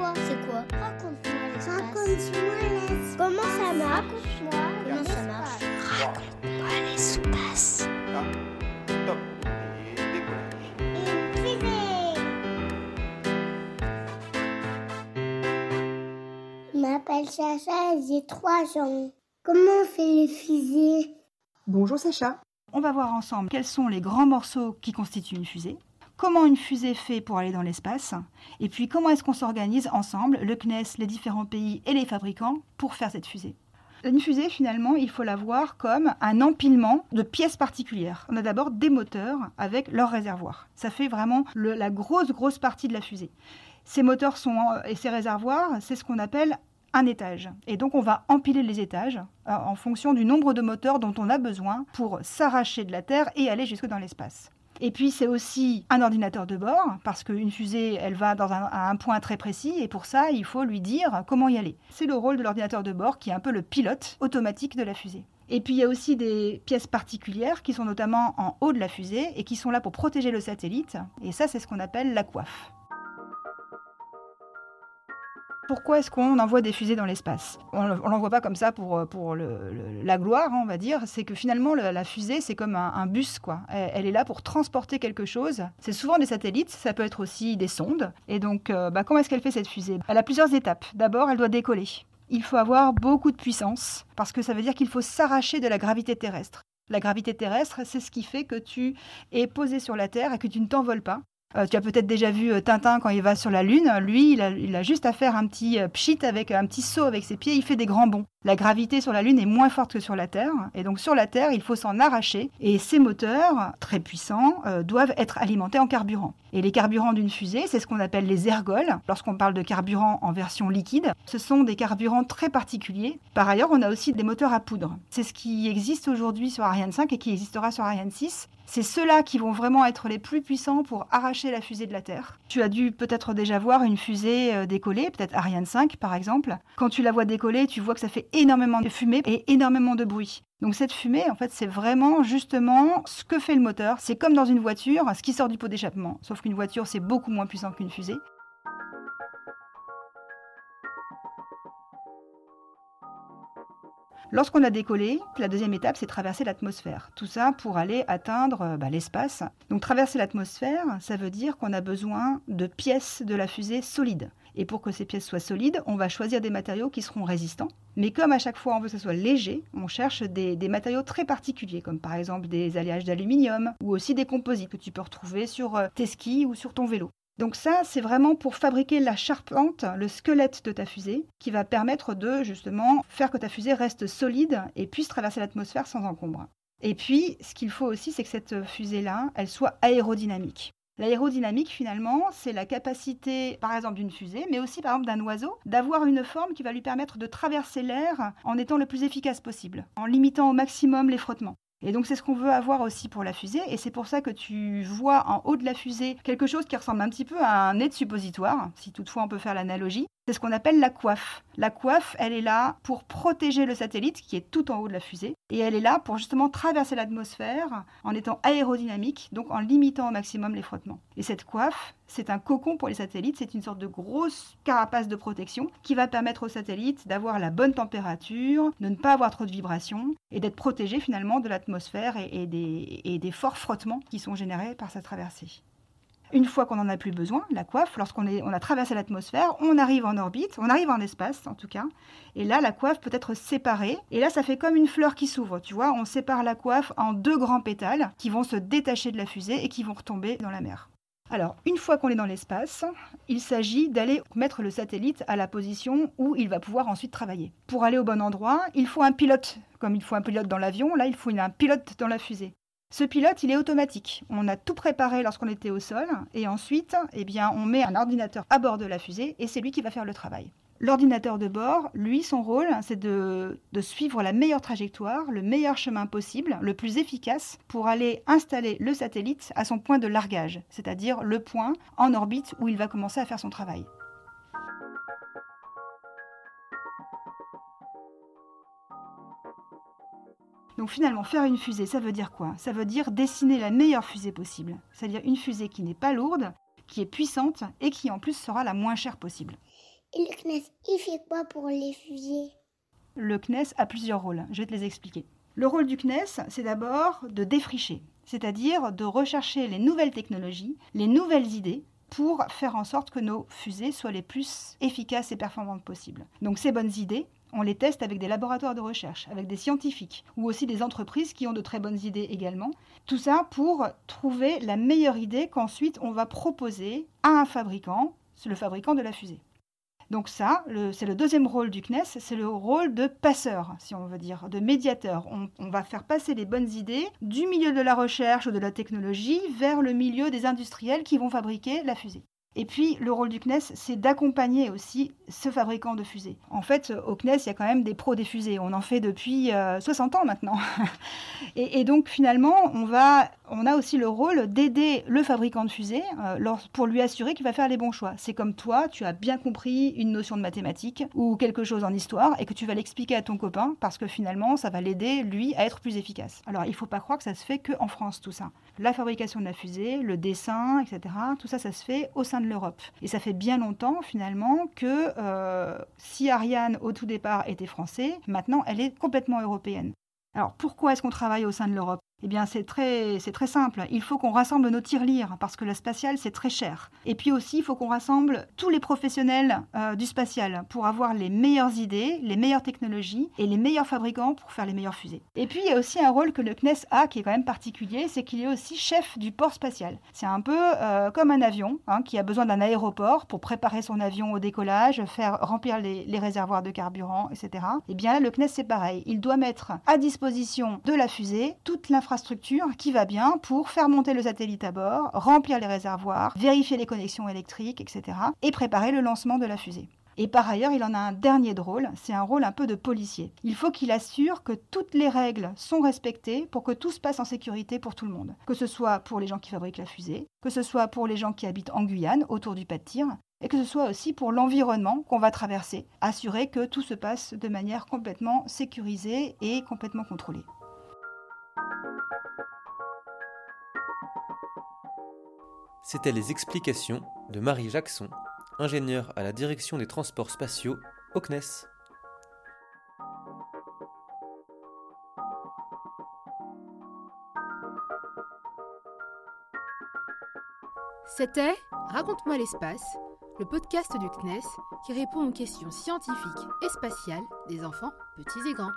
quoi C'est quoi Raconte-moi l'espace. Raconte-moi l'espace. Comment ça marche Raconte-moi Comment ça marche Raconte-moi l'espace. Top et décollage. Une fusée. Je m'appelle Chacha et j'ai 3 ans. Comment on fait les fusées Bonjour Sacha. On va voir ensemble quels sont les grands morceaux qui constituent une fusée, comment une fusée fait pour aller dans l'espace, et puis comment est-ce qu'on s'organise ensemble, le CNES, les différents pays et les fabricants, pour faire cette fusée. Une fusée, finalement, il faut la voir comme un empilement de pièces particulières. On a d'abord des moteurs avec leurs réservoirs. Ça fait vraiment la grosse, grosse partie de la fusée. Ces moteurs sont, et ces réservoirs, c'est ce qu'on appelle un étage. Et donc on va empiler les étages euh, en fonction du nombre de moteurs dont on a besoin pour s'arracher de la Terre et aller jusque dans l'espace. Et puis c'est aussi un ordinateur de bord, parce qu'une fusée, elle va dans un, à un point très précis, et pour ça, il faut lui dire comment y aller. C'est le rôle de l'ordinateur de bord qui est un peu le pilote automatique de la fusée. Et puis il y a aussi des pièces particulières qui sont notamment en haut de la fusée et qui sont là pour protéger le satellite. Et ça, c'est ce qu'on appelle la coiffe. Pourquoi est-ce qu'on envoie des fusées dans l'espace? On ne l'envoie pas comme ça pour, euh, pour la gloire, hein, on va dire. C'est que finalement, le- la fusée, c'est comme un, bus. quoi. Elle, elle est là pour transporter quelque chose. C'est souvent des satellites, ça peut être aussi des sondes. Et donc, euh, bah, comment est-ce qu'elle fait cette fusée? Elle a plusieurs étapes. D'abord, elle doit décoller. Il faut avoir beaucoup de puissance, parce que ça veut dire qu'il faut s'arracher de la gravité terrestre. La gravité terrestre, c'est ce qui fait que tu es posé sur la Terre et que tu ne t'envoles pas. Euh, tu as peut-être déjà vu euh, Tintin quand il va sur la Lune. Lui, il a, juste à faire un petit euh, pchit avec un petit saut avec ses pieds. Il fait des grands bonds. La gravité sur la Lune est moins forte que sur la Terre. Et donc sur la Terre, il faut s'en arracher. Et ces moteurs, très puissants, doivent être alimentés en carburant. Et les carburants d'une fusée, c'est ce qu'on appelle les ergols. Lorsqu'on parle de carburant en version liquide, ce sont des carburants très particuliers. Par ailleurs, on a aussi des moteurs à poudre. C'est ce qui existe aujourd'hui sur Ariane 5 et qui existera sur Ariane 6. C'est ceux-là qui vont vraiment être les plus puissants pour arracher la fusée de la Terre. Tu as dû peut-être déjà voir une fusée euh, décoller, peut-être Ariane 5 par exemple. Quand tu la vois décoller, tu vois que ça fait énormément de fumée et énormément de bruit. Donc cette fumée, en fait, c'est vraiment justement ce que fait le moteur. C'est comme dans une voiture, ce qui sort du pot d'échappement. Sauf qu'une voiture, c'est beaucoup moins puissant qu'une fusée. Lorsqu'on a décollé, la deuxième étape, c'est traverser l'atmosphère. Tout ça pour aller atteindre bah, l'espace. Donc traverser l'atmosphère, ça veut dire qu'on a besoin de pièces de la fusée solides. Et pour que ces pièces soient solides, on va choisir des matériaux qui seront résistants. Mais comme à chaque fois on veut que ce soit léger, on cherche des, des matériaux très particuliers, comme par exemple des alliages d'aluminium ou aussi des composites que tu peux retrouver sur euh, tes skis ou sur ton vélo. Donc ça, c'est vraiment pour fabriquer la charpente, le squelette de ta fusée, qui va permettre de justement faire que ta fusée reste solide et puisse traverser l'atmosphère sans encombre. Et puis, ce qu'il faut aussi, c'est que cette fusée-là, elle soit aérodynamique. L'aérodynamique, finalement, c'est la capacité, par exemple, d'une fusée, mais aussi, par exemple, d'un oiseau, d'avoir une forme qui va lui permettre de traverser l'air en étant le plus efficace possible, en limitant au maximum les frottements. Et donc c'est ce qu'on veut avoir aussi pour la fusée, et c'est pour ça que tu vois en haut de la fusée quelque chose qui ressemble un petit peu à un nez de suppositoire, si toutefois on peut faire l'analogie. C'est ce qu'on appelle la coiffe. La coiffe, elle est là pour protéger le satellite qui est tout en haut de la fusée, et elle est là pour justement traverser l'atmosphère en étant aérodynamique, donc en limitant au maximum les frottements. Et cette coiffe, c'est un cocon pour les satellites, c'est une sorte de grosse carapace de protection qui va permettre aux satellites d'avoir la bonne température, de ne pas avoir trop de vibrations et d'être protégés finalement de l'atmosphère et, et des, et des forts frottements qui sont générés par sa traversée. Une fois qu'on n'en a plus besoin, la coiffe, lorsqu'on a traversé l'atmosphère, on arrive en orbite, on arrive en espace en tout cas, et là la coiffe peut être séparée, et là ça fait comme une fleur qui s'ouvre, tu vois, on sépare la coiffe en deux grands pétales qui vont se détacher de la fusée et qui vont retomber dans la mer. Alors, une fois qu'on est dans l'espace, il s'agit d'aller mettre le satellite à la position où il va pouvoir ensuite travailler. Pour aller au bon endroit, il faut un pilote. Comme il faut un pilote dans l'avion, là, il faut un pilote dans la fusée. Ce pilote, il est automatique. On a tout préparé lorsqu'on était au sol, et ensuite, eh bien, on met un ordinateur à bord de la fusée, et c'est lui qui va faire le travail. L'ordinateur de bord, lui, son rôle, c'est de, de suivre la meilleure trajectoire, le meilleur chemin possible, le plus efficace, pour aller installer le satellite à son point de largage, c'est-à-dire le point en orbite où il va commencer à faire son travail. Donc finalement, faire une fusée, ça veut dire quoi? Ça veut dire dessiner la meilleure fusée possible. C'est-à-dire une fusée qui n'est pas lourde, qui est puissante et qui en plus sera la moins chère possible. Et le CNES, il fait quoi pour les fusées? Le CNES a plusieurs rôles, je vais te les expliquer. Le rôle du CNES, c'est d'abord de défricher, c'est-à-dire de rechercher les nouvelles technologies, les nouvelles idées pour faire en sorte que nos fusées soient les plus efficaces et performantes possibles. Donc ces bonnes idées, on les teste avec des laboratoires de recherche, avec des scientifiques ou aussi des entreprises qui ont de très bonnes idées également. Tout ça pour trouver la meilleure idée qu'ensuite on va proposer à un fabricant, c'est le fabricant de la fusée. Donc ça, c'est le deuxième rôle du CNES, c'est le rôle de passeur, si on veut dire, de médiateur. On, on, va faire passer les bonnes idées du milieu de la recherche ou de la technologie vers le milieu des industriels qui vont fabriquer la fusée. Et puis, le rôle du CNES, c'est d'accompagner aussi ce fabricant de fusées. En fait, au CNES, il y a quand même des pros des fusées. On en fait depuis 60 euh, ans maintenant. et, et, donc, finalement, on, va, on a aussi le rôle d'aider le fabricant de fusées euh, pour lui assurer qu'il va faire les bons choix. C'est comme toi, tu as bien compris une notion de mathématiques ou quelque chose en histoire et que tu vas l'expliquer à ton copain parce que finalement, ça va l'aider, lui, à être plus efficace. Alors, il ne faut pas croire que ça se fait qu'en France, tout ça. La fabrication de la fusée, le dessin, etc., tout ça, ça se fait au sein de l'Europe. Et ça fait bien longtemps finalement que euh, si Ariane au tout départ était français, maintenant elle est complètement européenne. Alors pourquoi est-ce qu'on travaille au sein de l'Europe? Eh bien, c'est très, très simple. Il faut qu'on rassemble nos tirelires parce que le spatial, c'est très cher. Et puis aussi, il faut qu'on rassemble tous les professionnels euh, du spatial pour avoir les meilleures idées, les meilleures technologies et les meilleurs fabricants pour faire les meilleures fusées. Et puis, il y a aussi un rôle que le CNES a qui est quand même particulier, c'est qu'il est aussi chef du port spatial. C'est un peu euh, comme un avion hein, qui a besoin d'un aéroport pour préparer son avion au décollage, faire remplir les, les réservoirs de carburant, etc. Et bien là, le CNES, c'est pareil. Il doit mettre à disposition de la fusée toute l'infrastructure infrastructure qui va bien pour faire monter le satellite à bord, remplir les réservoirs, vérifier les connexions électriques, etc. et préparer le lancement de la fusée. Et par ailleurs, il en a un dernier rôle, c'est un rôle un peu de policier. Il faut qu'il assure que toutes les règles sont respectées pour que tout se passe en sécurité pour tout le monde. Que ce soit pour les gens qui fabriquent la fusée, que ce soit pour les gens qui habitent en Guyane, autour du pas de tir, et que ce soit aussi pour l'environnement qu'on va traverser. Assurer que tout se passe de manière complètement sécurisée et complètement contrôlée. C'était les explications de Marie Jackson, ingénieure à la direction des transports spatiaux au CNES. C'était Raconte-moi l'espace, le podcast du CNES qui répond aux questions scientifiques et spatiales des enfants petits et grands.